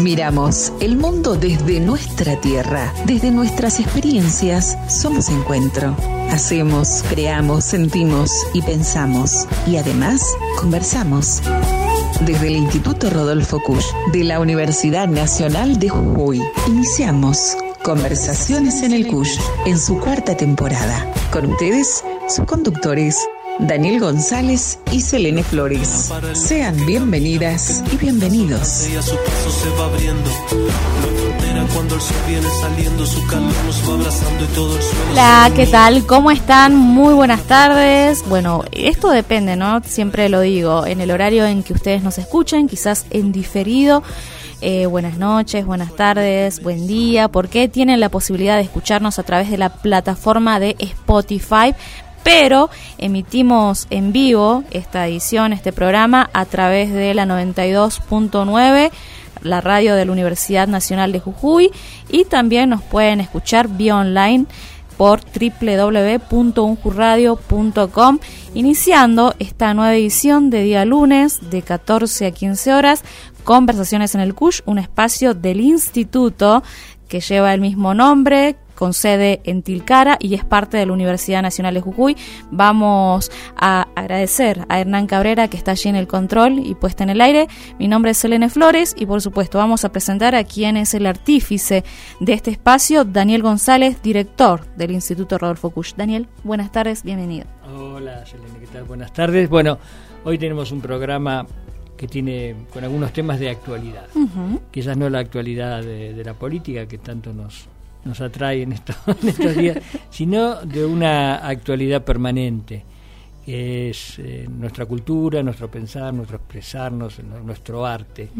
Miramos el mundo desde nuestra tierra, desde nuestras experiencias. Somos encuentro. Hacemos, creamos, sentimos y pensamos. Y además, conversamos. Desde el Instituto Rodolfo Kusch de la Universidad Nacional de Jujuy, iniciamos Conversaciones en el Kusch en su cuarta temporada. Con ustedes, sus conductores, Daniel González y Selene Flores. Sean bienvenidas y bienvenidos. Hola, ¿qué tal? ¿Cómo están? Muy buenas tardes. Bueno, esto depende, ¿no? Siempre lo digo, en el horario en que ustedes nos escuchen, quizás en diferido. Eh, buenas noches, buenas tardes, buen día, porque tienen la posibilidad de escucharnos a través de la plataforma de Spotify pero emitimos en vivo esta edición, este programa, a través de la 92.9 la radio de la Universidad Nacional de Jujuy y también nos pueden escuchar vía online por www.unjurradio.com iniciando esta nueva edición de día lunes de 14 a 15 horas Conversaciones en el CUSH, un espacio del instituto que lleva el mismo nombre, con sede en Tilcara y es parte de la Universidad Nacional de Jujuy. Vamos a agradecer a Hernán Cabrera que está allí en el control y puesta en el aire. Mi nombre es Selene Flores y por supuesto vamos a presentar a quien es el artífice de este espacio, Daniel González, director del Instituto Rodolfo Kusch. Daniel, buenas tardes, bienvenido. Hola Selene, ¿qué tal? Buenas tardes. Bueno, hoy tenemos un programa que tiene con algunos temas de actualidad. Quizás no la actualidad de la política que tanto nos, nos atrae en, estos días, sino de una actualidad permanente, que es eh, nuestra cultura, nuestro pensar, nuestro expresarnos, nuestro arte,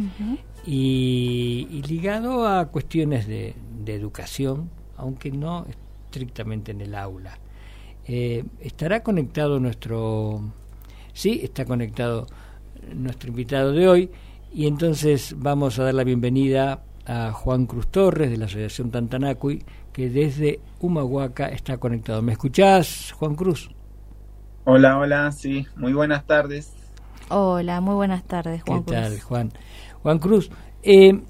y, ligado a cuestiones de, educación, aunque no estrictamente en el aula. Eh, ¿Estará conectado nuestro... Sí, está conectado nuestro invitado de hoy, y entonces vamos a dar la bienvenida a Juan Cruz Torres de la Asociación Tantanacui, que desde Humahuaca está conectado. ¿Me escuchás, Juan Cruz? Hola, hola, sí, muy buenas tardes. Hola, muy buenas tardes, Juan ¿Qué tal, Juan? Juan Cruz, eh,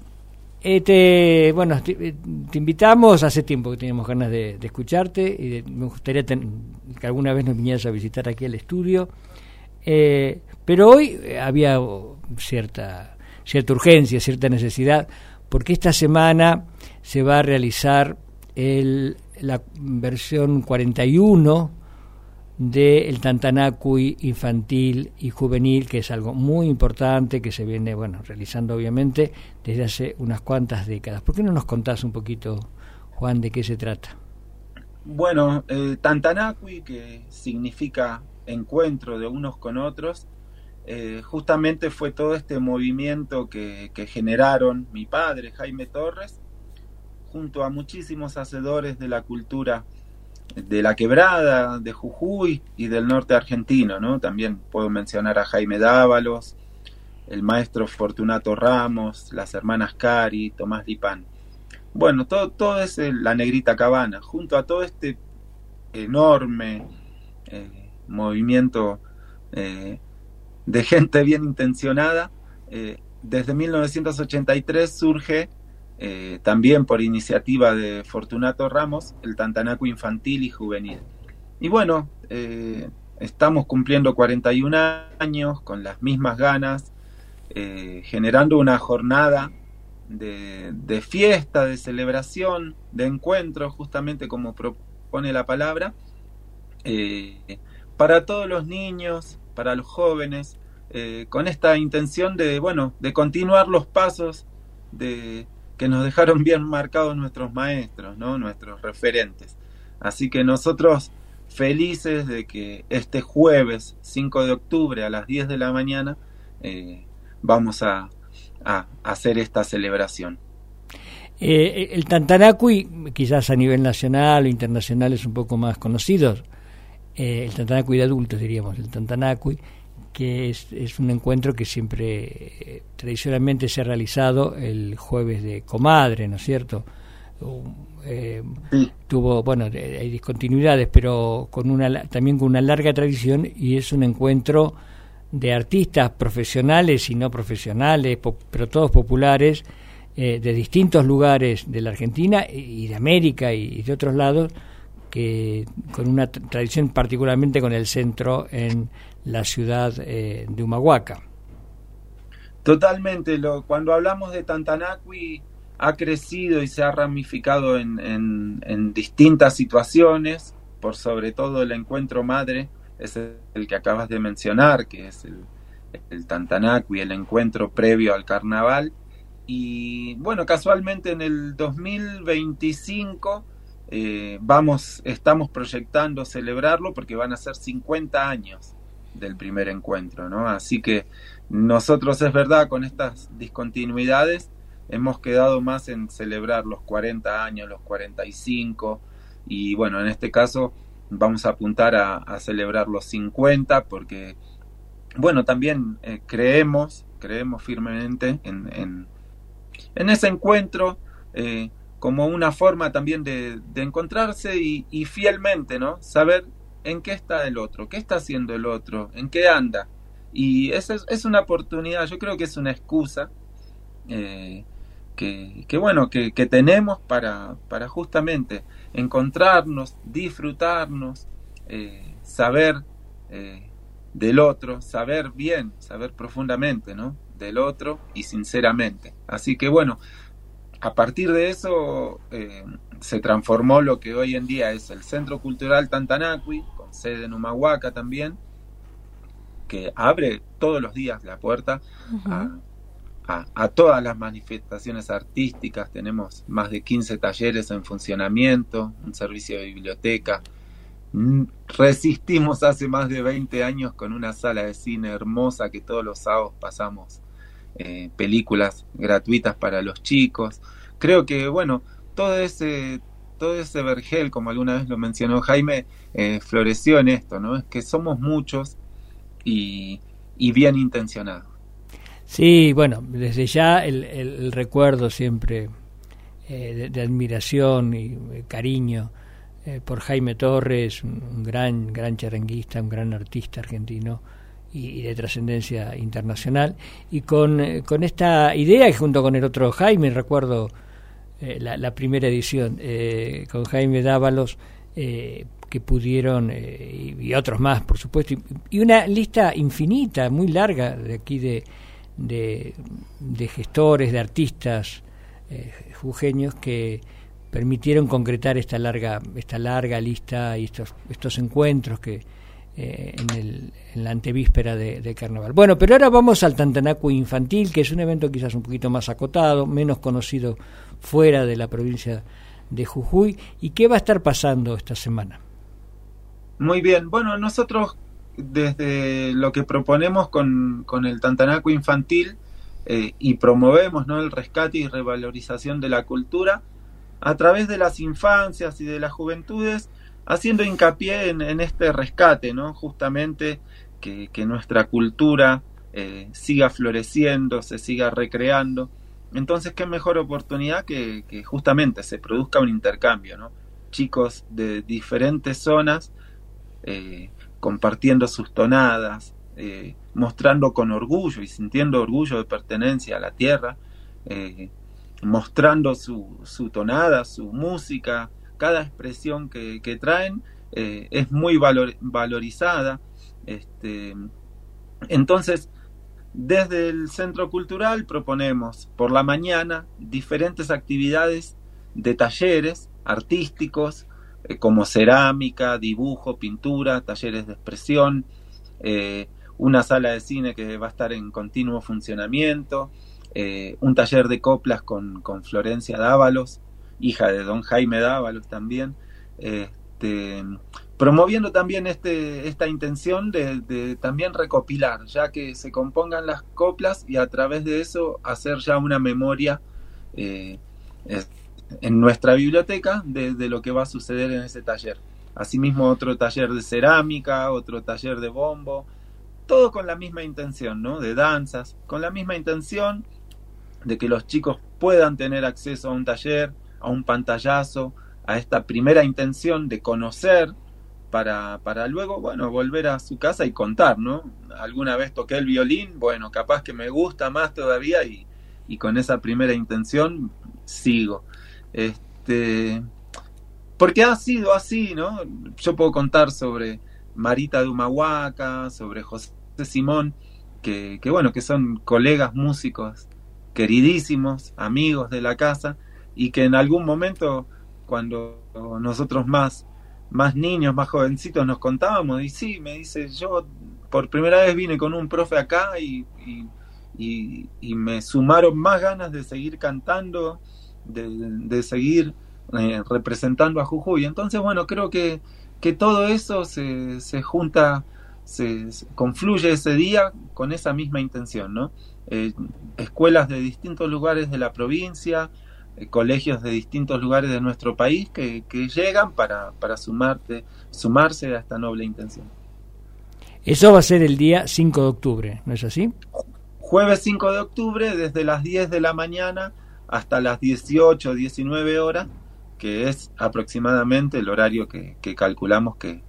este, bueno, te, invitamos, hace tiempo que teníamos ganas de, escucharte y me gustaría que alguna vez nos vinieras a visitar aquí al estudio, eh, pero hoy había cierta, cierta urgencia, cierta necesidad porque esta semana se va a realizar el, la versión 41 del Tantanacui infantil y juvenil, que es algo muy importante que se viene bueno realizando obviamente desde hace unas cuantas décadas. ¿Por qué no nos contás un poquito, Juan, de qué se trata? Bueno, el Tantanacui, que significa encuentro de unos con otros, eh, justamente fue todo este movimiento que, generaron mi padre, Jaime Torres, junto a muchísimos hacedores de la cultura de la quebrada, de Jujuy y del norte argentino, ¿no? También puedo mencionar a Jaime Dávalos, el maestro Fortunato Ramos, las hermanas Cari, Tomás Lipán. Bueno, todo, todo es la negrita cabana, junto a todo este enorme eh, movimiento eh, de gente bien intencionada. Eh, desde 1983 surge, eh, también por iniciativa de Fortunato Ramos, el Tantanaco infantil y juvenil. Y bueno, eh, estamos cumpliendo 41 años con las mismas ganas, generando una jornada de, de, fiesta, de celebración, de encuentro, justamente como propone la palabra, para todos los niños, para los jóvenes, eh, con esta intención de, bueno, de continuar los pasos de, que nos dejaron bien marcados nuestros maestros, nuestros referentes. Así que nosotros felices de que este jueves 5 de octubre a las 10 de la mañana eh, vamos a, hacer esta celebración. Eh, el Tantanacui, quizás a nivel nacional o internacional, es un poco más conocido. El Tantanacui de adultos, diríamos, el Tantanacui que es, un encuentro que siempre eh, tradicionalmente se ha realizado el jueves de comadre, ¿no es cierto? Eh, tuvo, bueno, hay discontinuidades, pero con una, también con una larga tradición y es un encuentro de artistas profesionales y no profesionales, pero todos populares, de distintos lugares de la Argentina y de América y de otros lados, que con una tradición particularmente con el centro en la ciudad de Humahuaca. Totalmente, lo, cuando hablamos de Tantanacui ha crecido y se ha ramificado en, en, distintas situaciones, por sobre todo el encuentro madre, es el, que acabas de mencionar, que es el, el Tantanacui, el encuentro previo al carnaval. Y bueno, casualmente en el 2025 eh, vamos, estamos proyectando celebrarlo porque van a ser 50 años del primer encuentro, ¿no? Así que nosotros es verdad con estas discontinuidades hemos quedado más en celebrar los 40 años, los 45 y bueno, en este caso vamos a apuntar a, celebrar los 50 porque bueno, también eh, creemos, creemos firmemente en, en, ese encuentro eh, como una forma también de, encontrarse y, y, fielmente, ¿no? Saber en qué está el otro, qué está haciendo el otro, en qué anda. Y esa es, una oportunidad, yo creo que es una excusa eh, que, bueno, que, tenemos para, para, justamente encontrarnos, disfrutarnos, eh, saber eh, del otro, saber bien, saber profundamente, ¿no? Del otro y sinceramente. Así que bueno, a partir de eso se transformó lo que hoy en día es el Centro Cultural Tantanacui, con sede en Humahuaca también, que abre todos los días la puerta a, todas las manifestaciones artísticas. Tenemos más de 15 talleres en funcionamiento, un servicio de biblioteca. Mm, resistimos hace más de 20 años con una sala de cine hermosa que todos los sábados pasamos eh, películas gratuitas para los chicos. Creo que, bueno, todo ese, todo ese vergel, como alguna vez lo mencionó Jaime, eh, floreció en esto, ¿no? Es que somos muchos y, bien intencionado. Sí, bueno, desde ya el, recuerdo siempre eh, de, admiración y eh, cariño eh, por Jaime Torres, un, gran, gran charanguista, un gran artista argentino y, de trascendencia internacional, y con, con, esta idea, junto con el otro Jaime, recuerdo la, la, primera edición, con Jaime Dávalos, que pudieron, eh, y, otros más, por supuesto, y, una lista infinita, muy larga de aquí de, de, gestores, de artistas eh, jujeños que permitieron concretar esta larga, esta larga lista y estos, estos encuentros que eh, en, el, la antevíspera de, Carnaval. Bueno, pero ahora vamos al Tantanacu Infantil, que es un evento quizás un poquito más acotado, menos conocido fuera de la provincia de Jujuy. ¿Y qué va a estar pasando esta semana? Muy bien, bueno, nosotros desde lo que proponemos con, con el Tantanaco infantil eh, y promovemos ¿no? el rescate y revalorización de la cultura a través de las infancias y de las juventudes, haciendo hincapié en, este rescate, ¿no? justamente que, nuestra cultura eh, siga floreciendo, se siga recreando. Entonces, qué mejor oportunidad que, que justamente se produzca un intercambio, ¿no? Chicos de diferentes zonas eh, compartiendo sus tonadas, eh, mostrando con orgullo y sintiendo orgullo de pertenencia a la tierra, eh, mostrando su, su, tonada, su música, cada expresión que, traen es muy valorizada. Este, entonces, desde el Centro Cultural proponemos por la mañana diferentes actividades de talleres artísticos, eh, como cerámica, dibujo, pintura, talleres de expresión, eh, una sala de cine que va a estar en continuo funcionamiento, eh, un taller de coplas con, con, Florencia Dávalos, hija de don Jaime Dávalos también, este, promoviendo también este, esta intención de, también recopilar, ya que se compongan las coplas y a través de eso hacer ya una memoria en nuestra biblioteca de, lo que va a suceder en ese taller. Asimismo otro taller de cerámica, otro taller de bombo, todo con la misma intención, ¿no? De danzas, con la misma intención de que los chicos puedan tener acceso a un taller, a un pantallazo, a esta primera intención de conocer para, para luego, bueno, volver a su casa y contar, ¿no? Alguna vez toqué el violín, bueno, capaz que me gusta más todavía y, y con esa primera intención sigo. Este, porque ha sido así, ¿no? Yo puedo contar sobre Marita de Humahuaca, sobre José Simón, que, que bueno, que son colegas músicos queridísimos, amigos de la casa, y que en algún momento, cuando nosotros más, más niños, más jovencitos nos contábamos, y sí, me dice, yo por primera vez vine con un profe acá y, y, me sumaron más ganas de seguir cantando, de, seguir eh, representando a Jujuy. Entonces, bueno, creo que, que todo eso se, se junta, se, confluye ese día con esa misma intención, ¿no? Eh, escuelas de distintos lugares de la provincia, eh, colegios de distintos lugares de nuestro país que, llegan para, para sumarte, sumarse a esta noble intención. Eso va a ser el día 5 de octubre, ¿no es así? Jueves 5 de octubre, desde las 10 de la mañana hasta las 18, 19 horas, que es aproximadamente el horario que, calculamos que,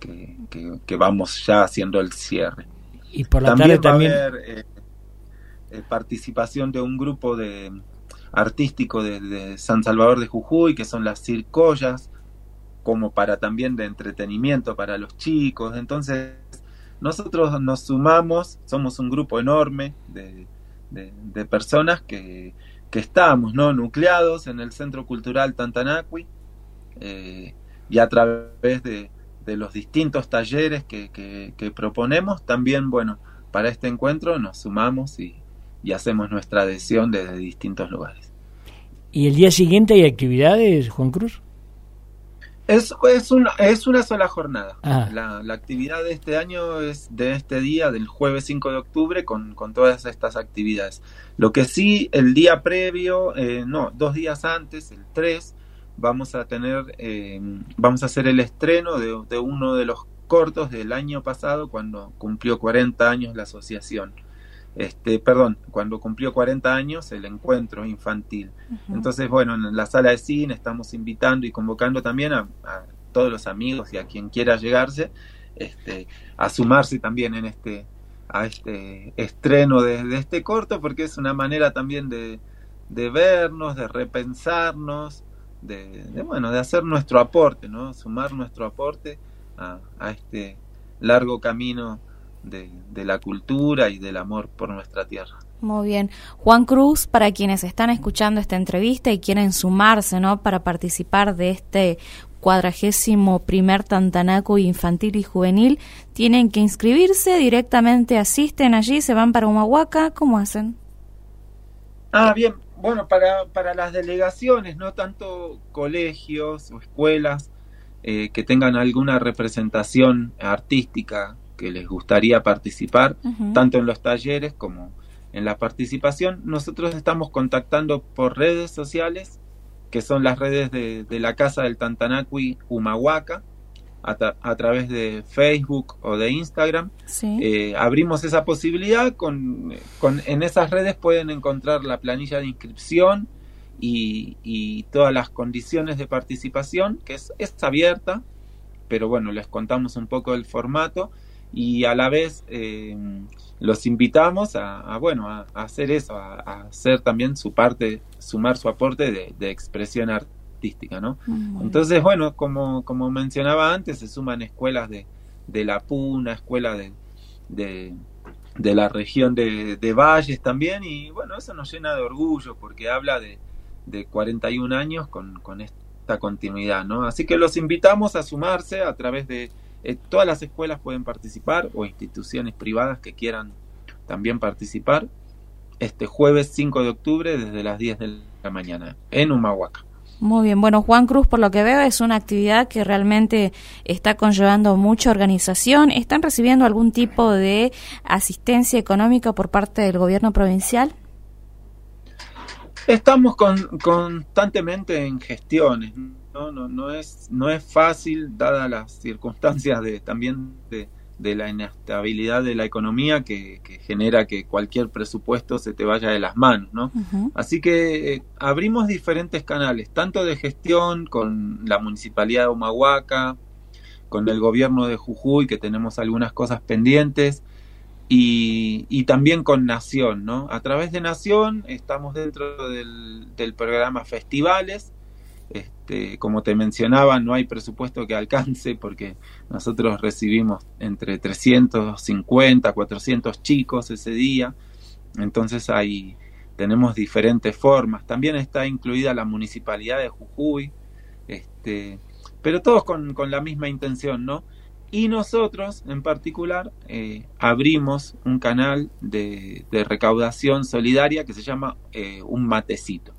que, vamos ya haciendo el cierre. Y por la tarde también... Eh, eh, participación de un grupo de artístico de, San Salvador de Jujuy, que son las circollas, como para también de entretenimiento para los chicos. Entonces, nosotros nos sumamos, somos un grupo enorme de, de, personas que, que, estamos ¿no? nucleados en el Centro Cultural Tantanacui eh, y a través de, los distintos talleres que, que, proponemos, también, bueno, para este encuentro nos sumamos y, y hacemos nuestra adhesión desde distintos lugares. ¿Y el día siguiente hay actividades, Juan Cruz? Es, es, una, es una sola jornada. Ah. La, la, actividad de este año es de este día, del jueves 5 de octubre, con, con todas estas actividades. Lo que sí, el día previo, eh, no, dos días antes, el 3, vamos a tener, eh, vamos a hacer el estreno de, de, uno de los cortos del año pasado, cuando cumplió 40 años la asociación este, perdón, cuando cumplió 40 años el encuentro infantil. Entonces, bueno, en la sala de cine estamos invitando y convocando también a, todos los amigos y a quien quiera llegarse, este, a sumarse también en este, a este estreno de, este corto, porque es una manera también de, de vernos, de repensarnos, de, bueno, de hacer nuestro aporte, ¿no? Sumar nuestro aporte a, a este largo camino de, la cultura y del amor por nuestra tierra. Muy bien. Juan Cruz, para quienes están escuchando esta entrevista y quieren sumarse, ¿no? Para participar de este cuadragésimo primer Tantanaco infantil y juvenil, tienen que inscribirse, directamente asisten allí, se van para Humahuaca, ¿cómo hacen? Ah, bien, bueno, para, para las delegaciones, no tanto colegios o escuelas eh, que tengan alguna representación artística que les gustaría participar, tanto en los talleres como en la participación. Nosotros estamos contactando por redes sociales, que son las redes de, la Casa del Tantanacui Humahuaca, a, través de Facebook o de Instagram. Eh, abrimos esa posibilidad, con, con, en esas redes pueden encontrar la planilla de inscripción y, y todas las condiciones de participación, que es, es abierta, pero bueno, les contamos un poco el formato y a la vez eh, los invitamos a, bueno a, hacer eso a, hacer también su parte sumar su aporte de, expresión artística no entonces bueno como como mencionaba antes se suman escuelas de, de la Puna escuela de, de, la región de, de, Valles también y bueno eso nos llena de orgullo porque habla de, de 41 años con, con esta continuidad no así que los invitamos a sumarse a través de eh, todas las escuelas pueden participar o instituciones privadas que quieran también participar este jueves 5 de octubre desde las 10 de la mañana en Humahuaca. Muy bien, bueno, Juan Cruz, por lo que veo, es una actividad que realmente está conllevando mucha organización. ¿Están recibiendo algún tipo de asistencia económica por parte del gobierno provincial? Estamos constantemente en gestiones. ¿No? No, no, es, no es fácil, dadas las circunstancias de, también de, la inestabilidad de la economía que, genera que cualquier presupuesto se te vaya de las manos, ¿no? Así que eh, abrimos diferentes canales, tanto de gestión con la Municipalidad de Humahuaca, con el gobierno de Jujuy, que tenemos algunas cosas pendientes, y, también con Nación, ¿no? A través de Nación estamos dentro del, programa Festivales. Este, como te mencionaba, no hay presupuesto que alcance porque nosotros recibimos entre 350, 400 chicos ese día. Entonces hay, tenemos diferentes formas. También está incluida la municipalidad de Jujuy, este, pero todos con, con la misma intención, ¿no? Y nosotros, en particular, eh, abrimos un canal de, recaudación solidaria que se llama eh, Un Matecito.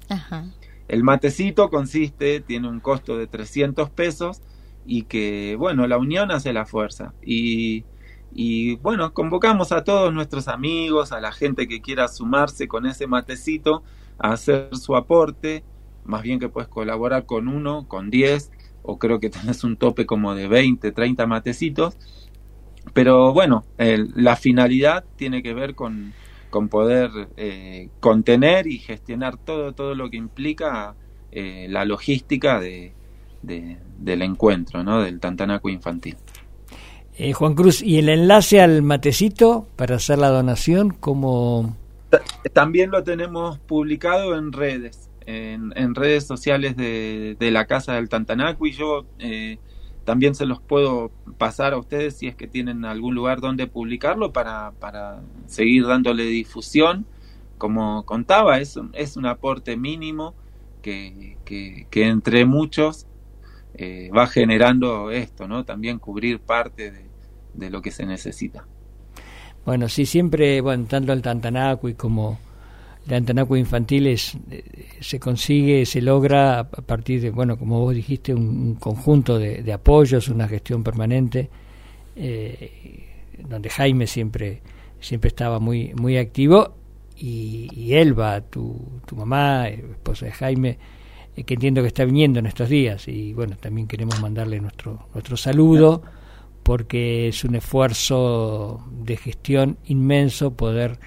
El matecito consiste, tiene un costo de 300 pesos y que, bueno, la unión hace la fuerza. Y, y, bueno, convocamos a todos nuestros amigos, a la gente que quiera sumarse con ese matecito a hacer su aporte. Más bien que puedes colaborar con uno, con diez o creo que tenés un tope como de 20, 30 matecitos. Pero bueno, la finalidad tiene que ver con, con poder eh, contener y gestionar todo, todo lo que implica eh, la logística de, del encuentro, ¿no? del Tantanaco infantil. Eh, Juan Cruz, ¿y el enlace al matecito para hacer la donación, cómo...? También lo tenemos publicado en redes en, redes sociales de, la Casa del Tantanaco y yo eh, también se los puedo pasar a ustedes si es que tienen algún lugar donde publicarlo para, para seguir dándole difusión. Como contaba, es un, es un aporte mínimo que, que, entre muchos eh, va generando esto, ¿no? También cubrir parte de, de lo que se necesita. Bueno, sí, siempre, bueno, tanto el Tantanaco y como la Antanacua infantil eh, se consigue, se logra a partir de, bueno, como vos dijiste, un, conjunto de, apoyos, una gestión permanente, eh, donde Jaime siempre, siempre estaba muy, muy activo y, Elba, tu, tu mamá, eh, esposa de Jaime, que entiendo que está viniendo en estos días y bueno, también queremos mandarle nuestro, nuestro saludo porque es un esfuerzo de gestión inmenso poder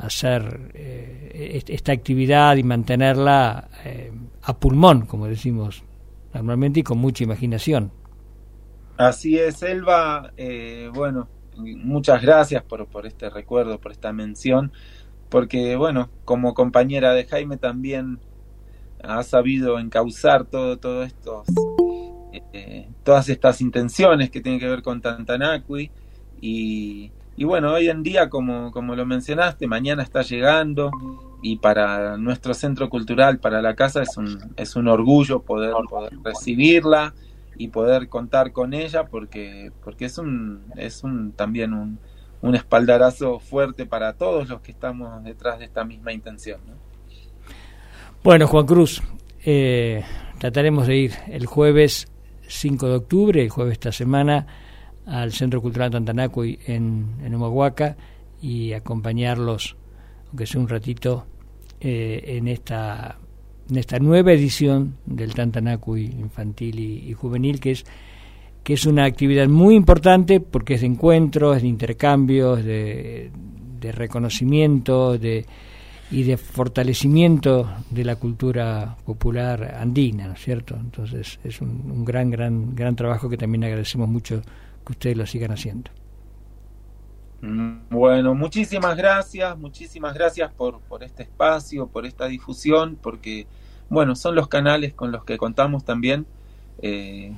hacer eh, esta actividad y mantenerla eh, a pulmón, como decimos normalmente, y con mucha imaginación. Así es, Elba. Eh, bueno, muchas gracias por, por este recuerdo, por esta mención, porque, bueno, como compañera de Jaime también ha sabido encauzar todo, todo estos, todas estas intenciones que tienen que ver con Tantanacui y, y bueno, hoy en día, como, como lo mencionaste, mañana está llegando y para nuestro centro cultural, para la casa, es un, es un orgullo poder, poder recibirla y poder contar con ella porque, porque es, un, es un, también un, un espaldarazo fuerte para todos los que estamos detrás de esta misma intención. Bueno, Juan Cruz, eh, trataremos de ir el jueves 5 de octubre, el jueves esta semana, al Centro Cultural Tantanacuy en, en Humahuaca y acompañarlos, aunque sea un ratito, eh, en esta en esta nueva edición del Tantanacuy infantil y, juvenil, que es que es una actividad muy importante porque es de encuentros, de intercambios, de, de reconocimiento de, y de fortalecimiento de la cultura popular andina, ¿no es cierto? Entonces es un, un gran, gran, gran trabajo que también agradecemos mucho que ustedes lo sigan haciendo. Bueno, muchísimas gracias, muchísimas gracias por, por este espacio, por esta difusión, porque, bueno, son los canales con los que contamos también, eh,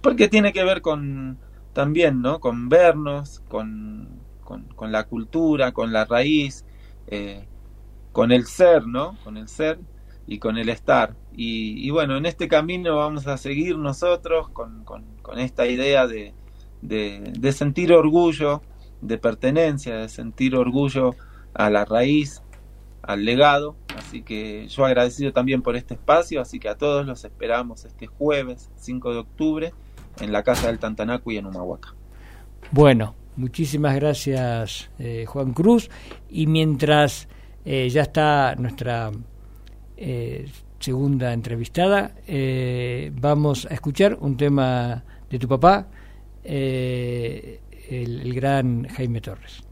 porque tiene que ver con, también, ¿no? Con vernos, con, con, la cultura, con la raíz, eh, con el ser, ¿no? Con el ser y con el estar. Y, bueno, en este camino vamos a seguir nosotros con, con esta idea de, de, sentir orgullo, de pertenencia, de sentir orgullo a la raíz, al legado. Así que yo agradecido también por este espacio, así que a todos los esperamos este jueves 5 de octubre en la Casa del Tantanaco y en Humahuaca. Bueno, muchísimas gracias eh, Juan Cruz y mientras eh, ya está nuestra eh, segunda entrevistada, vamos a escuchar un tema de tu papá eh, el, el gran Jaime Torres.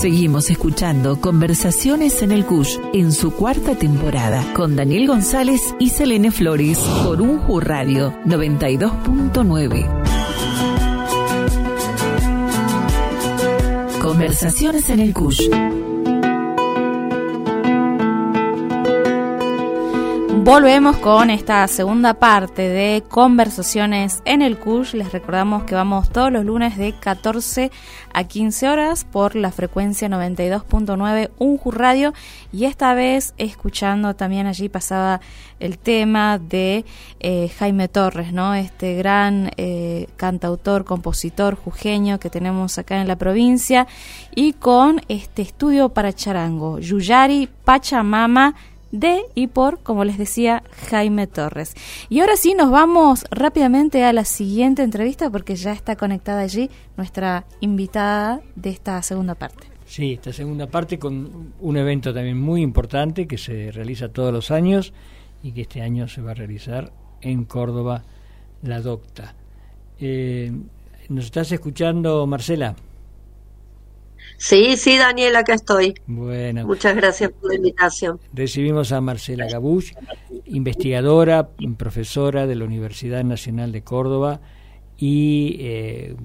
Seguimos escuchando Conversaciones en el Cush en su cuarta temporada con Daniel González y Selene Flores por Unju Radio 92.9. Conversaciones en el Cush. Volvemos con esta segunda parte de conversaciones en el CUSH. Les recordamos que vamos todos los lunes de 14 a 15 horas por la frecuencia 92.9 Unju Radio y esta vez escuchando también allí pasaba el tema de eh, Jaime Torres, ¿no? Este gran eh, cantautor, compositor jujeño que tenemos acá en la provincia y con este estudio para charango, Yuyari Pachamama de y por, como les decía, Jaime Torres. Y ahora sí, nos vamos rápidamente a la siguiente entrevista porque ya está conectada allí nuestra invitada de esta segunda parte. Sí, esta segunda parte con un evento también muy importante que se realiza todos los años y que este año se va a realizar en Córdoba, la Docta. Eh, ¿Nos estás escuchando, Marcela? Sí, sí, Daniel, acá estoy. Bueno. Muchas gracias por la invitación. Recibimos a Marcela Gabush, investigadora, profesora de la Universidad Nacional de Córdoba y eh,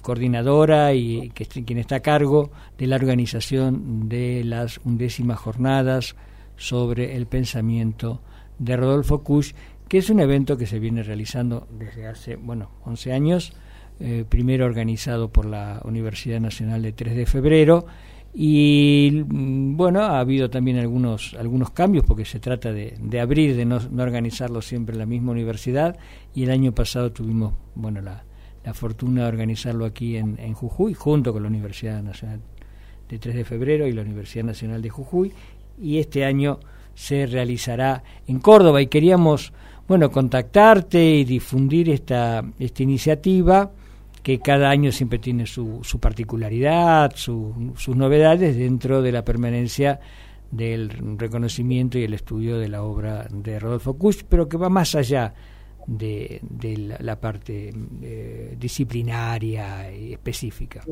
coordinadora y que, quien está a cargo de la organización de las undécimas jornadas sobre el pensamiento de Rodolfo Kusch, que es un evento que se viene realizando desde hace, bueno, 11 años eh, primero organizado por la Universidad Nacional de 3 de Febrero. Y mm, bueno, ha habido también algunos, algunos cambios porque se trata de, abrir, de no, organizarlo siempre en la misma universidad. Y el año pasado tuvimos bueno la, la fortuna de organizarlo aquí en, en Jujuy junto con la Universidad Nacional de 3 de Febrero y la Universidad Nacional de Jujuy. Y este año se realizará en Córdoba. Y queríamos bueno contactarte y difundir esta, esta iniciativa que cada año siempre tiene su, su particularidad, sus novedades dentro de la permanencia del reconocimiento y el estudio de la obra de Rodolfo Kusch, pero que va más allá de, la, parte eh, disciplinaria y específica.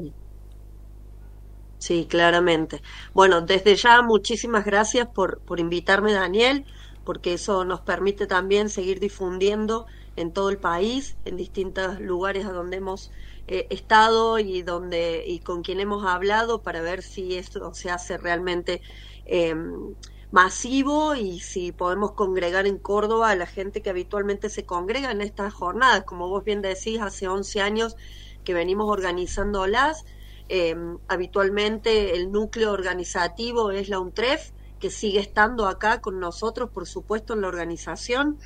Sí, claramente. Bueno, desde ya muchísimas gracias por, por invitarme, Daniel, porque eso nos permite también seguir difundiendo en todo el país, en distintos lugares a donde hemos eh, estado y donde y con quien hemos hablado para ver si esto se hace realmente em, masivo y si podemos congregar en Córdoba a la gente que habitualmente se congrega en estas jornadas. Como vos bien decís, hace 11 años que venimos organizándolas. Eh, habitualmente el núcleo organizativo es la UNTREF, que sigue estando acá con nosotros, por supuesto, en la organización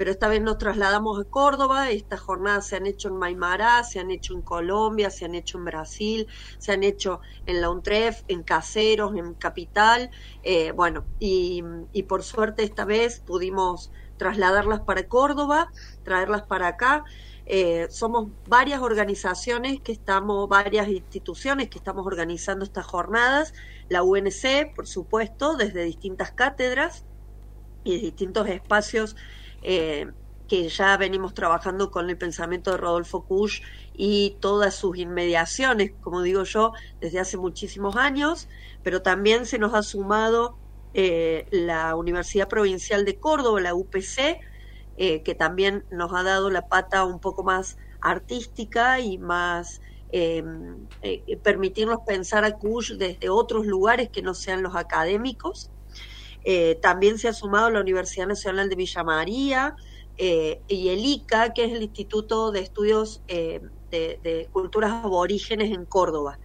pero esta vez nos trasladamos a Córdoba, estas jornadas se han hecho en Maimará, se han hecho en Colombia, se han hecho en Brasil, se han hecho en la UNTREF, en Caseros, en Capital, eh, bueno, y, por suerte esta vez pudimos trasladarlas para Córdoba, traerlas para acá. Eh, somos varias organizaciones que estamos, varias instituciones que estamos organizando estas jornadas, la UNC, por supuesto, desde distintas cátedras y distintos espacios eh, que ya venimos trabajando con el pensamiento de Rodolfo Kusch y todas sus inmediaciones, como digo yo, desde hace muchísimos años, pero también se nos ha sumado eh, la Universidad Provincial de Córdoba, la UPC, eh, que también nos ha dado la pata un poco más artística y más permitirnos pensar a Kusch desde otros lugares que no sean los académicos. Eh, también se ha sumado la Universidad Nacional de Villa María eh, y el ICA, que es el Instituto de Estudios eh, de, Culturas Aborígenes en Córdoba.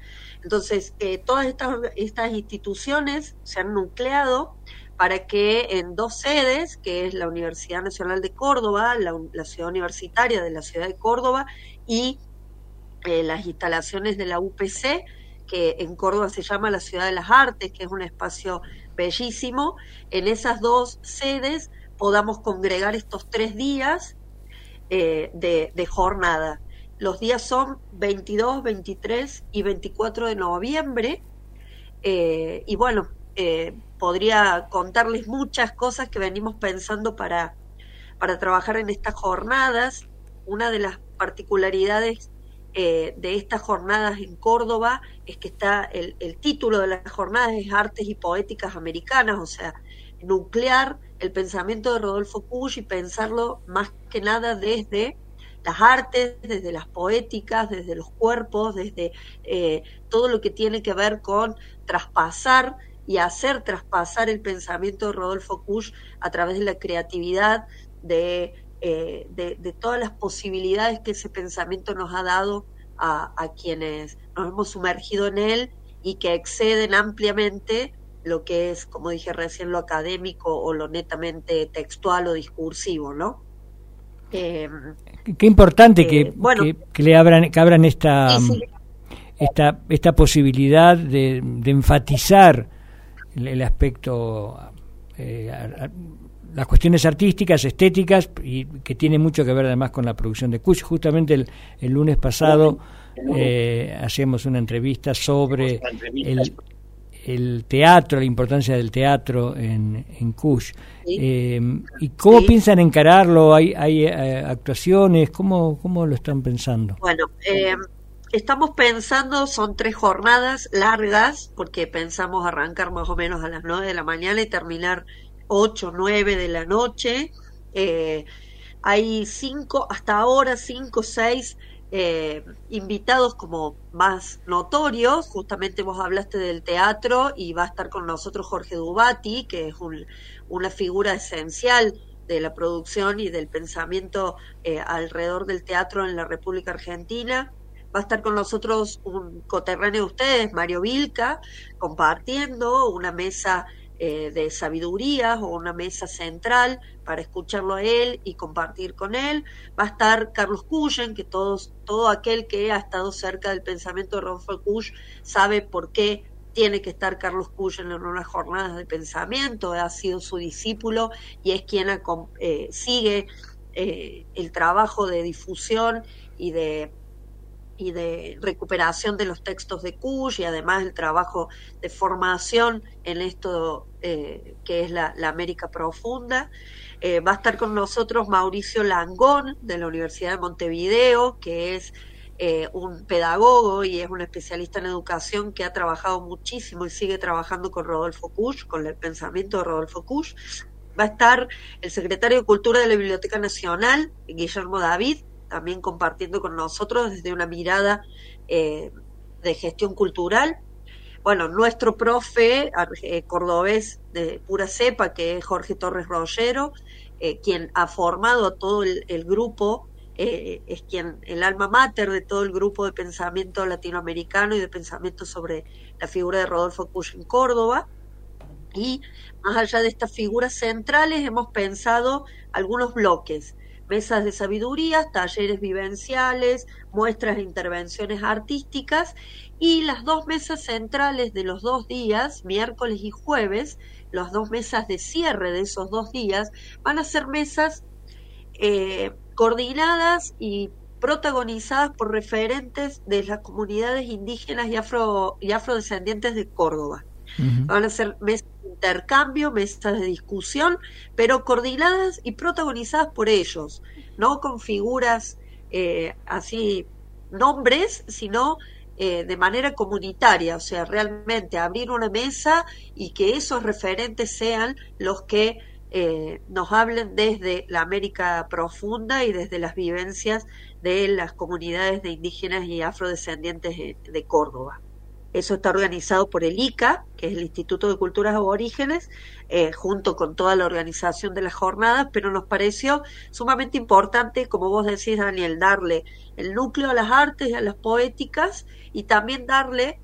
Entonces, todas estas, estas instituciones se han nucleado para que en dos sedes, que es la Universidad Nacional de Córdoba, la, ciudad universitaria de la ciudad de Córdoba y las instalaciones de la UPC, que en Córdoba se llama la Ciudad de las Artes, que es un espacio bellísimo, en esas dos sedes podamos congregar estos tres días eh, de, jornada. Los días son 22, 23 y 24 de noviembre. Eh, y bueno, eh, podría contarles muchas cosas que venimos pensando para, para trabajar en estas jornadas. Una de las particularidades de estas jornadas en Córdoba es que está el, el título de las jornadas es Artes y Poéticas Americanas, o sea, nuclear el pensamiento de Rodolfo Kusch y pensarlo más que nada desde las artes, desde las poéticas, desde los cuerpos, desde eh, todo lo que tiene que ver con traspasar y hacer traspasar el pensamiento de Rodolfo Kusch a través de la creatividad, de, eh, de, todas las posibilidades que ese pensamiento nos ha dado a, a quienes nos hemos sumergido en él y que exceden ampliamente lo que es, como dije recién, lo académico o lo netamente textual o discursivo, ¿no? Eh, Qué importante que, eh, que, le abran, que abran esta, esta, esta posibilidad de, enfatizar el, aspecto, eh, las cuestiones artísticas, estéticas, y que tiene mucho que ver además con la producción de Kuch. Justamente el, el lunes pasado hacemos una entrevista sobre el, el teatro, la importancia del teatro en, en Kush. Eh, ¿Y cómo piensan encararlo? ¿Hay, hay eh, actuaciones? ¿Cómo, ¿Cómo lo están pensando? Bueno, eh, estamos pensando, son tres jornadas largas, porque pensamos arrancar más o menos a las nueve de la mañana y terminar ocho, nueve de la noche. hay cinco, hasta ahora cinco, seis eh, invitados como más notorios, justamente vos hablaste del teatro y va a estar con nosotros Jorge Dubati, que es una figura esencial de la producción y del pensamiento eh, alrededor del teatro en la República Argentina. Va a estar con nosotros un coterráneo de ustedes, Mario Vilca, compartiendo una mesa eh, de sabidurías o una mesa central para escucharlo a él y compartir con él. Va a estar Carlos Cuyen, que todos, todo aquel que ha estado cerca del pensamiento de Rodolfo Kusch sabe por qué tiene que estar Carlos Cuyen en unas jornadas de pensamiento, ha sido su discípulo y es quien eh, sigue eh, el trabajo de difusión y de y de recuperación de los textos de Kush y además el trabajo de formación en esto eh, que es la, América Profunda. Eh, va a estar con nosotros Mauricio Langón de la Universidad de Montevideo, que es eh, un pedagogo y es un especialista en educación que ha trabajado muchísimo y sigue trabajando con Rodolfo Kusch, con el pensamiento de Rodolfo Kusch. Va a estar el secretario de Cultura de la Biblioteca Nacional, Guillermo David, también compartiendo con nosotros desde una mirada eh, de gestión cultural. Bueno, nuestro profe eh, cordobés de pura cepa, que es Jorge Torres Rollero, eh, quien ha formado a todo el, grupo, es quien, el alma mater de todo el grupo de pensamiento latinoamericano y de pensamiento sobre la figura de Rodolfo Push en Córdoba. Y más allá de estas figuras centrales, hemos pensado algunos bloques mesas de sabiduría, talleres vivenciales, muestras de intervenciones artísticas y las dos mesas centrales de los dos días, miércoles y jueves, las dos mesas de cierre de esos dos días, van a ser mesas eh, coordinadas y protagonizadas por referentes de las comunidades indígenas y, afro, y afrodescendientes de Córdoba. Van a ser mesas intercambio, mesas de discusión, pero coordinadas y protagonizadas por ellos, no con figuras eh, así, nombres, sino eh, de manera comunitaria, o sea, realmente abrir una mesa y que esos referentes sean los que eh, nos hablen desde la América profunda y desde las vivencias de las comunidades de indígenas y afrodescendientes de Córdoba. Eso está organizado por el ICA, que es el Instituto de Culturas Aborígenes, eh, junto con toda la organización de las jornadas, pero nos pareció sumamente importante, como vos decís, Daniel, darle el núcleo a las artes y a las poéticas y también darle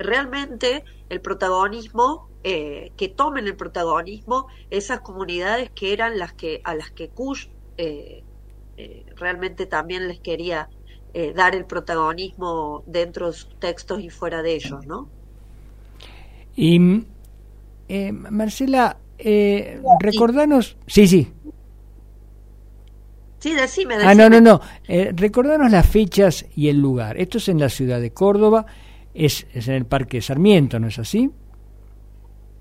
realmente el protagonismo, eh, que tomen el protagonismo esas comunidades que eran las que a las que Kush eh, realmente también les quería eh, dar el protagonismo dentro de sus textos y fuera de ellos, ¿no? Y eh, Marcela, eh, recordanos, sí, sí. Sí, decime, decime. Ah, no, no, no. Eh, recordanos las fechas y el lugar. Esto es en la ciudad de Córdoba, es, es en el Parque Sarmiento, ¿no es así?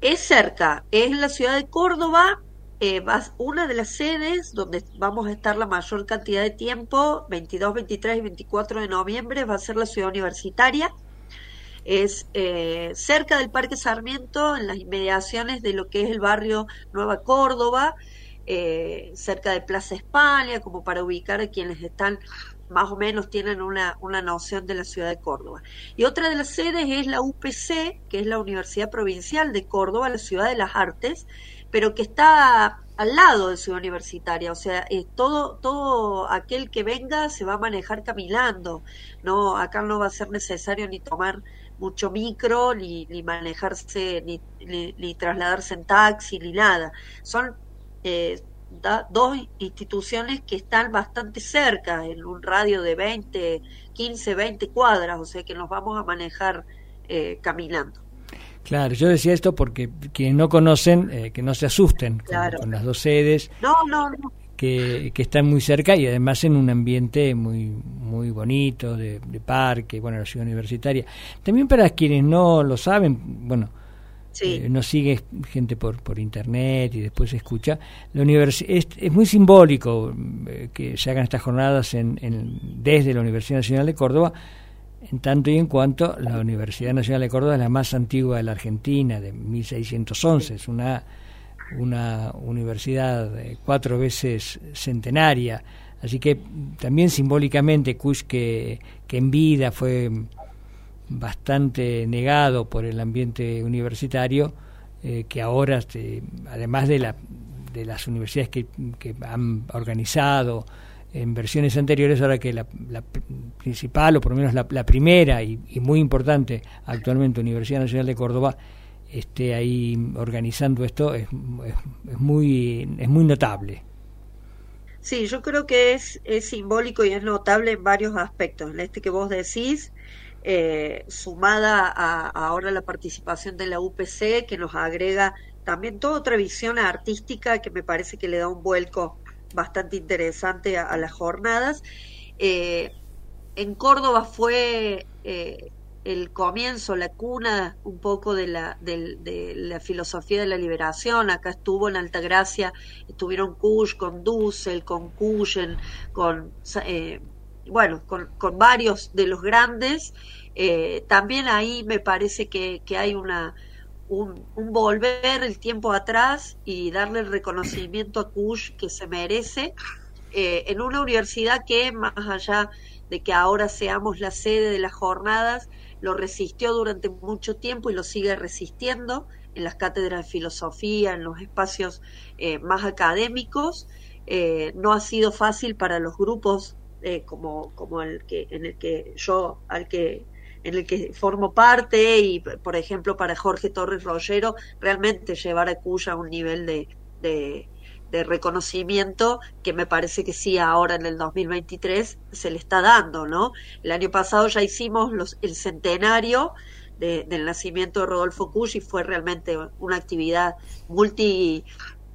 Es cerca, es en la ciudad de Córdoba, eh, una de las sedes donde vamos a estar la mayor cantidad de tiempo, 22, 23 y 24 de noviembre, va a ser la ciudad universitaria. Es eh, cerca del Parque Sarmiento, en las inmediaciones de lo que es el barrio Nueva Córdoba, eh, cerca de Plaza España, como para ubicar a quienes están más o menos tienen una, una noción de la ciudad de Córdoba. Y otra de las sedes es la UPC, que es la Universidad Provincial de Córdoba, la ciudad de las artes, pero que está al lado de Ciudad Universitaria, o sea, todo, todo aquel que venga se va a manejar caminando, no, acá no va a ser necesario ni tomar mucho micro, ni, ni manejarse, ni, ni, trasladarse en taxi, ni nada. Son eh, dos instituciones que están bastante cerca, en un radio de 20, 15, 20 cuadras, o sea que nos vamos a manejar eh, caminando. Claro, yo decía esto porque quienes no conocen, eh, que no se asusten con, las dos sedes. Que, que, están muy cerca y además en un ambiente muy muy bonito, de, parque, bueno, la ciudad universitaria. También para quienes no lo saben, bueno, eh, nos sigue gente por, por internet y después se escucha. La es, es, muy simbólico eh, que se hagan estas jornadas en, desde la Universidad Nacional de Córdoba, en tanto y en cuanto la Universidad Nacional de Córdoba es la más antigua de la Argentina, de 1611, es una, una universidad cuatro veces centenaria, así que también simbólicamente Kush que, en vida fue bastante negado por el ambiente universitario, eh, que ahora, además de, la, de las universidades que han organizado, en versiones anteriores, ahora que la, principal, o por lo menos la, primera y, muy importante actualmente Universidad Nacional de Córdoba, esté ahí organizando esto, es, muy, es muy notable. Sí, yo creo que es, es simbólico y es notable en varios aspectos. Este que vos decís, eh, sumada a, ahora la participación de la UPC, que nos agrega también toda otra visión artística que me parece que le da un vuelco bastante interesante a, las jornadas. Eh, en Córdoba fue eh, el comienzo, la cuna un poco de la, de, la filosofía de la liberación. Acá estuvo en Altagracia, estuvieron Kush con Dussel, con Kuyen, con, eh, bueno, con, con, varios de los grandes. también ahí me parece que, que hay una un, volver el tiempo atrás y darle el reconocimiento a Kush que se merece eh, en una universidad que, más allá de que ahora seamos la sede de las jornadas, lo resistió durante mucho tiempo y lo sigue resistiendo en las cátedras de filosofía, en los espacios eh, más académicos. Eh, no ha sido fácil para los grupos como, como el que, en el que yo, al que en el que formo parte y, por ejemplo, para Jorge Torres Rollero, realmente llevar a Cuya a un nivel de, de, reconocimiento que me parece que sí ahora en el 2023 se le está dando, ¿no? El año pasado ya hicimos los, el centenario del nacimiento de Rodolfo Cush y fue realmente una actividad multi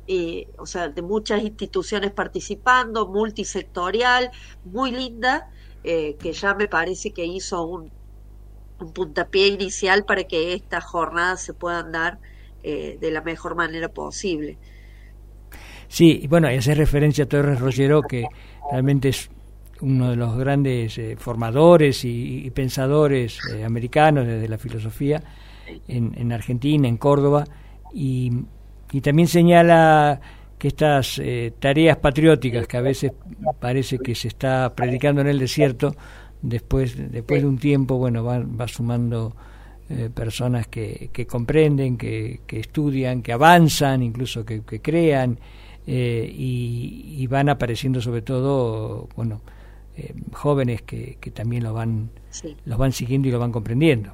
y, o sea, de muchas instituciones participando, multisectorial, muy linda, eh, que ya me parece que hizo un, un puntapié inicial para que estas jornadas se puedan dar eh, de la mejor manera posible. Sí, bueno, y hacer referencia a Torres Rollero, que realmente es uno de los grandes eh, formadores y, pensadores eh, americanos desde la filosofía en, en, Argentina, en Córdoba, y, y también señala que estas tareas patrióticas que a veces parece que se está predicando en el desierto, después, después de un tiempo, bueno, va, va sumando eh, personas que, que comprenden, que, que, estudian, que avanzan, incluso que, que crean, eh, y, van apareciendo sobre todo, bueno, eh, jóvenes que, que también lo van, los van siguiendo y lo van comprendiendo.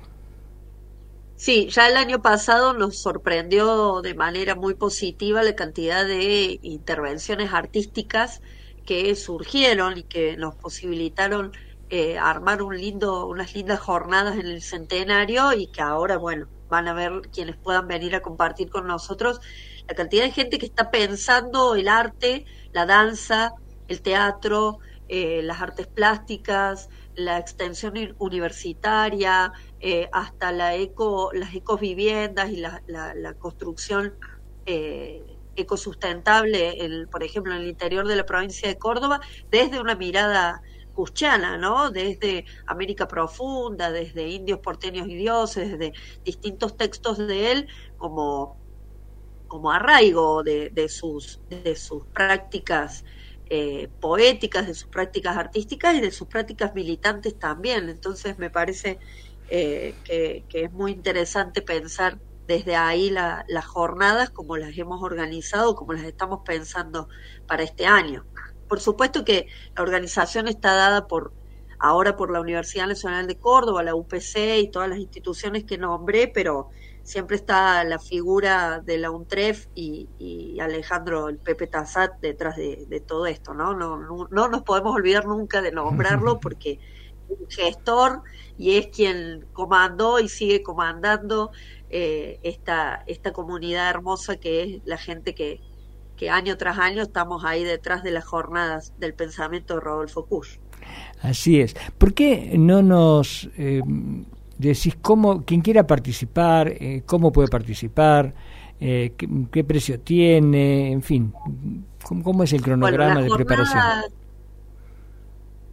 Sí, ya el año pasado nos sorprendió de manera muy positiva la cantidad de intervenciones artísticas que surgieron y que nos posibilitaron eh, armar un lindo, unas lindas jornadas en el centenario y que ahora, bueno, van a ver quienes puedan venir a compartir con nosotros la cantidad de gente que está pensando el arte, la danza, el teatro, eh, las artes plásticas, la extensión universitaria, eh, hasta la eco, las ecoviviendas y la, la, construcción ecosustentable, el, por ejemplo, en el interior de la provincia de Córdoba, desde una mirada ¿no? Desde América Profunda, desde Indios Porteños y Dioses, desde distintos textos de él, como, como arraigo de, de sus, de sus prácticas eh, poéticas, de sus prácticas artísticas y de sus prácticas militantes también. Entonces me parece eh, que, es muy interesante pensar desde ahí las jornadas como las hemos organizado, como las estamos pensando para este año. Por supuesto que la organización está dada por ahora por la Universidad Nacional de Córdoba, la UPC y todas las instituciones que nombré, pero siempre está la figura de la UNTREF y, Alejandro el Pepe Tassat detrás de, todo esto, ¿no? ¿no? No, nos podemos olvidar nunca de nombrarlo porque es un gestor y es quien comandó y sigue comandando eh, esta, esta comunidad hermosa que es la gente que, que año tras año estamos ahí detrás de las jornadas del pensamiento de Rodolfo Kusch. Así es. ¿Por qué no nos eh, decís cómo, quien quiera participar, eh, cómo puede participar, eh, qué, precio tiene, en fin, cómo, es el cronograma de preparación?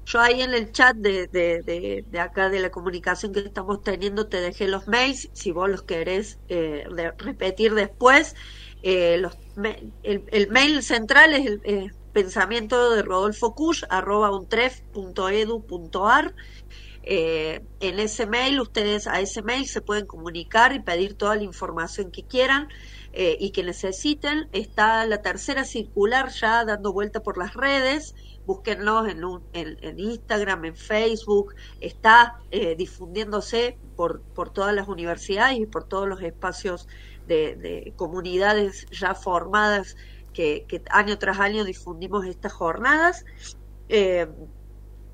Yo ahí en el chat de, de, de, acá de la comunicación que estamos teniendo te dejé los mails, si vos los querés eh, repetir después. Los, el, mail central es el pensamiento de Rodolfo Kusch, arroba untref.edu.ar eh, en ese mail, ustedes a ese mail se pueden comunicar y pedir toda la información que quieran eh, y que necesiten. Está la tercera circular ya dando vuelta por las redes. Búsquenlos en, en, Instagram, en Facebook. Está eh, difundiéndose por, por todas las universidades y por todos los espacios de, comunidades ya formadas que, año tras año difundimos estas jornadas. Eh,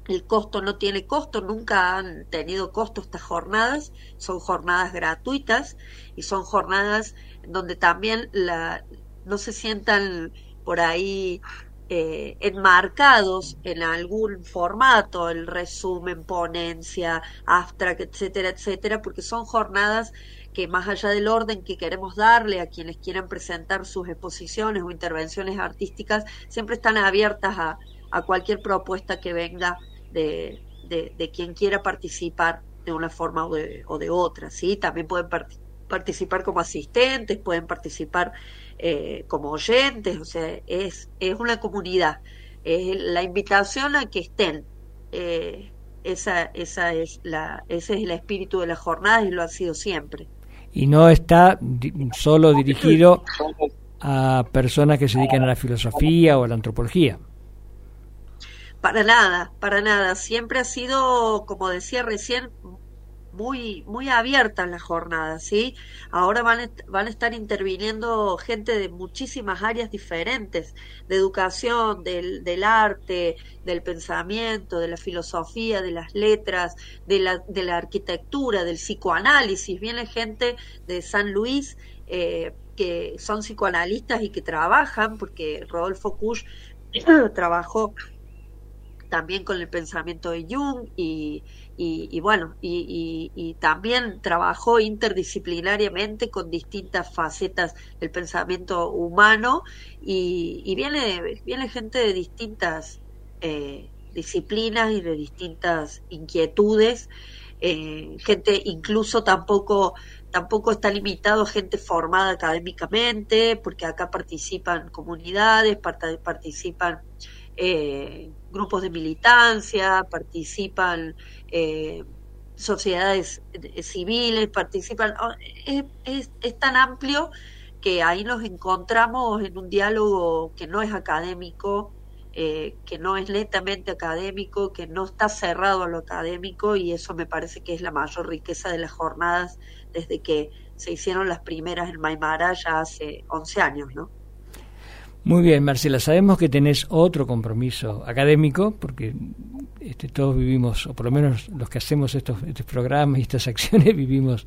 el costo no tiene costo, nunca han tenido costo estas jornadas, son jornadas gratuitas y son jornadas donde también la, no se sientan por ahí eh, enmarcados en algún formato, el resumen, ponencia, abstract, etcétera, etcétera, porque son jornadas que más allá del orden que queremos darle a quienes quieran presentar sus exposiciones o intervenciones artísticas, siempre están abiertas a, cualquier propuesta que venga de, quien quiera participar de una forma o de, otra, ¿sí? También pueden participar como asistentes, pueden participar eh, como oyentes, o sea, es, es una comunidad. Es la invitación a que estén. Eh, esa, esa es la, ese es el espíritu de la jornada y lo ha sido siempre. Y no está solo dirigido a personas que se dedican a la filosofía o a la antropología. Para nada, para nada. Siempre ha sido, como decía recién, muy, muy abiertas las jornadas, ¿sí? Ahora van, a, van a estar interviniendo gente de muchísimas áreas diferentes, de educación, del, del arte, del pensamiento, de la filosofía, de las letras, de la, de la arquitectura, del psicoanálisis. Viene gente de San Luis eh, que son psicoanalistas y que trabajan, porque Rodolfo Kusch trabajó también con el pensamiento de Jung y, y, bueno, y, también trabajó interdisciplinariamente con distintas facetas del pensamiento humano y, viene, viene gente de distintas eh, disciplinas y de distintas inquietudes, eh, gente incluso tampoco tampoco está limitado a gente formada académicamente, porque acá participan comunidades, participan eh, grupos de militancia, participan eh, sociedades eh, civiles, participan... Oh, es, tan amplio que ahí nos encontramos en un diálogo que no es académico, que no es netamente académico, que no está cerrado a lo académico y eso me parece que es la mayor riqueza de las jornadas desde que se hicieron las primeras en Maimara ya hace 11 años, ¿no? Muy bien, Marcela, sabemos que tenés otro compromiso académico, porque este, todos vivimos, o por lo menos los que hacemos estos, estos programas y estas acciones, vivimos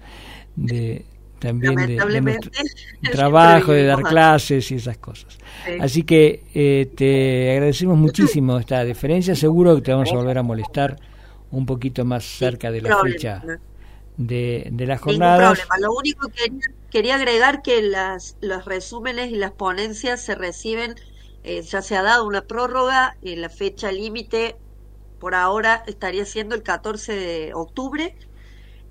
de también de, nuestro trabajo, de dar clases y esas cosas. Así que eh, te agradecemos muchísimo esta diferencia, seguro que te vamos a volver a molestar un poquito más cerca de la fecha de, de la jornada. Lo único que quería agregar que las, los resúmenes y las ponencias se reciben, eh, ya se ha dado una prórroga, en la fecha límite por ahora estaría siendo el 14 de octubre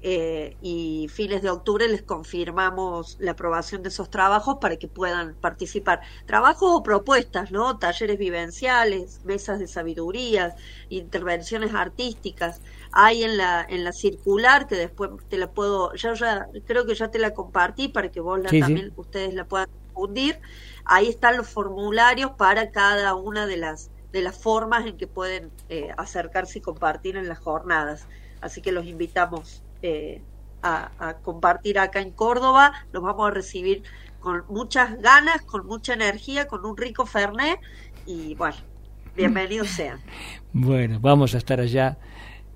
eh, y fines de octubre les confirmamos la aprobación de esos trabajos para que puedan participar. Trabajos o propuestas, ¿no? Talleres vivenciales, mesas de sabiduría, intervenciones artísticas. Hay en la en la circular que después te la puedo, ya ya creo que ya te la compartí para que vos la, también ustedes la puedan difundir. Ahí están los formularios para cada una de las de las formas en que pueden eh, acercarse y compartir en las jornadas. Así que los invitamos eh, a, compartir acá en Córdoba. Los vamos a recibir con muchas ganas, con mucha energía, con un rico fernet y bueno, bienvenidos sean. Bueno, vamos a estar allá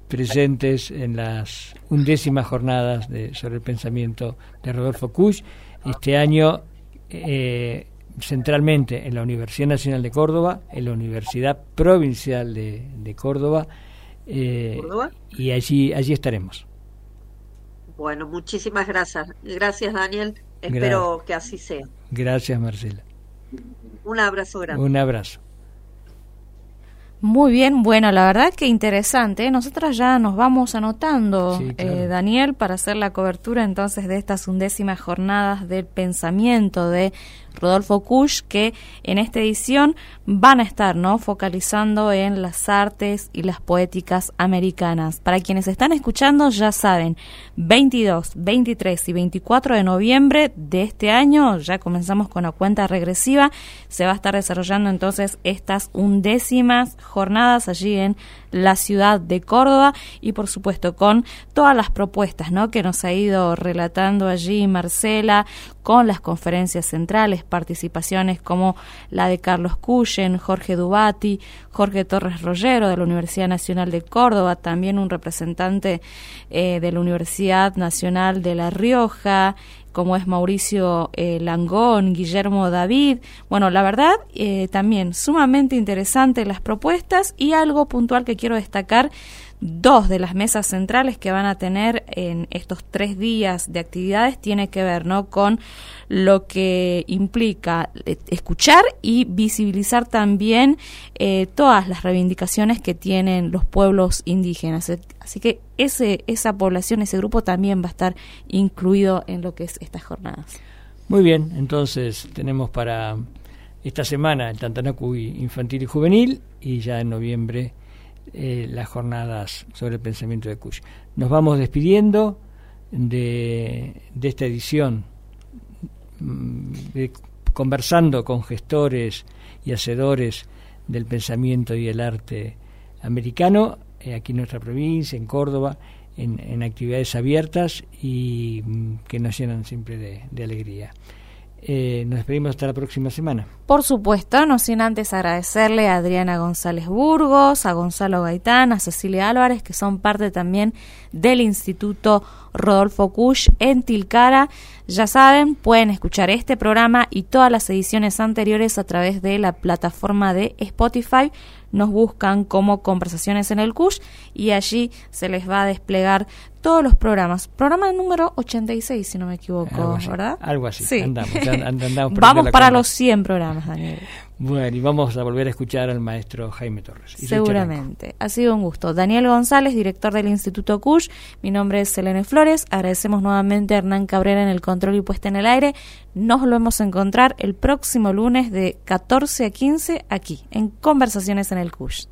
presentes en las undécimas jornadas de, sobre el pensamiento de Rodolfo Kusch. Este año, eh, centralmente en la Universidad Nacional de Córdoba, en la Universidad Provincial de, Córdoba, eh, ¿Córdoba? y allí, allí estaremos. Bueno, muchísimas gracias. Gracias, Daniel. Espero que así sea. Gracias, Marcela. Un abrazo grande. Un abrazo. Muy bien, bueno, la verdad que interesante. Nosotros ya nos vamos anotando, eh, Daniel, para hacer la cobertura entonces de estas undécimas jornadas del pensamiento de Rodolfo Kusch, que en esta edición van a estar ¿no? focalizando en las artes y las poéticas americanas. Para quienes están escuchando, ya saben, 22, 23 y 24 de noviembre de este año, ya comenzamos con la cuenta regresiva, se va a estar desarrollando entonces estas undécimas jornadas allí en la ciudad de Córdoba y por supuesto con todas las propuestas ¿no? que nos ha ido relatando allí Marcela, con las conferencias centrales, participaciones como la de Carlos Cuyen, Jorge Dubati, Jorge Torres Rollero de la Universidad Nacional de Córdoba, también un representante eh, de la Universidad Nacional de La Rioja, como es Mauricio eh, Langón, Guillermo David. Bueno, la verdad, eh, también sumamente interesante las propuestas y algo puntual que quiero destacar dos de las mesas centrales que van a tener en estos tres días de actividades tiene que ver ¿no? con lo que implica eh, escuchar y visibilizar también eh, todas las reivindicaciones que tienen los pueblos indígenas. Así que ese, esa población, ese grupo también va a estar incluido en lo que es estas jornadas. Muy bien, entonces tenemos para esta semana el Tantanacu infantil y juvenil y ya en noviembre eh, las jornadas sobre el pensamiento de Kush. Nos vamos despidiendo de, de esta edición, mm, conversando con gestores y hacedores del pensamiento y el arte americano, eh, aquí en nuestra provincia, en Córdoba, en, actividades abiertas y mm, que nos llenan siempre de alegría. Eh, nos despedimos hasta la próxima semana. Por supuesto, no sin antes agradecerle a Adriana González Burgos, a Gonzalo Gaitán, a Cecilia Álvarez, que son parte también del Instituto Rodolfo Kusch en Tilcara. Ya saben, pueden escuchar este programa y todas las ediciones anteriores a través de la plataforma de Spotify nos buscan como Conversaciones en el CUSH y allí se les va a desplegar todos los programas. Programa número 86, si no me equivoco, ¿verdad? Algo así. Sí. Andamos, vamos para los 100 programas, Daniel. Bueno, y vamos a volver a escuchar al maestro Jaime Torres. Seguramente. Ha sido un gusto. Daniel González, director del Instituto CUSH. Mi nombre es Selene Flores. Agradecemos nuevamente a Hernán Cabrera en el control y puesta en el aire. Nos volvemos a encontrar el próximo lunes de 14 a 15 aquí, en Conversaciones en el CUSH.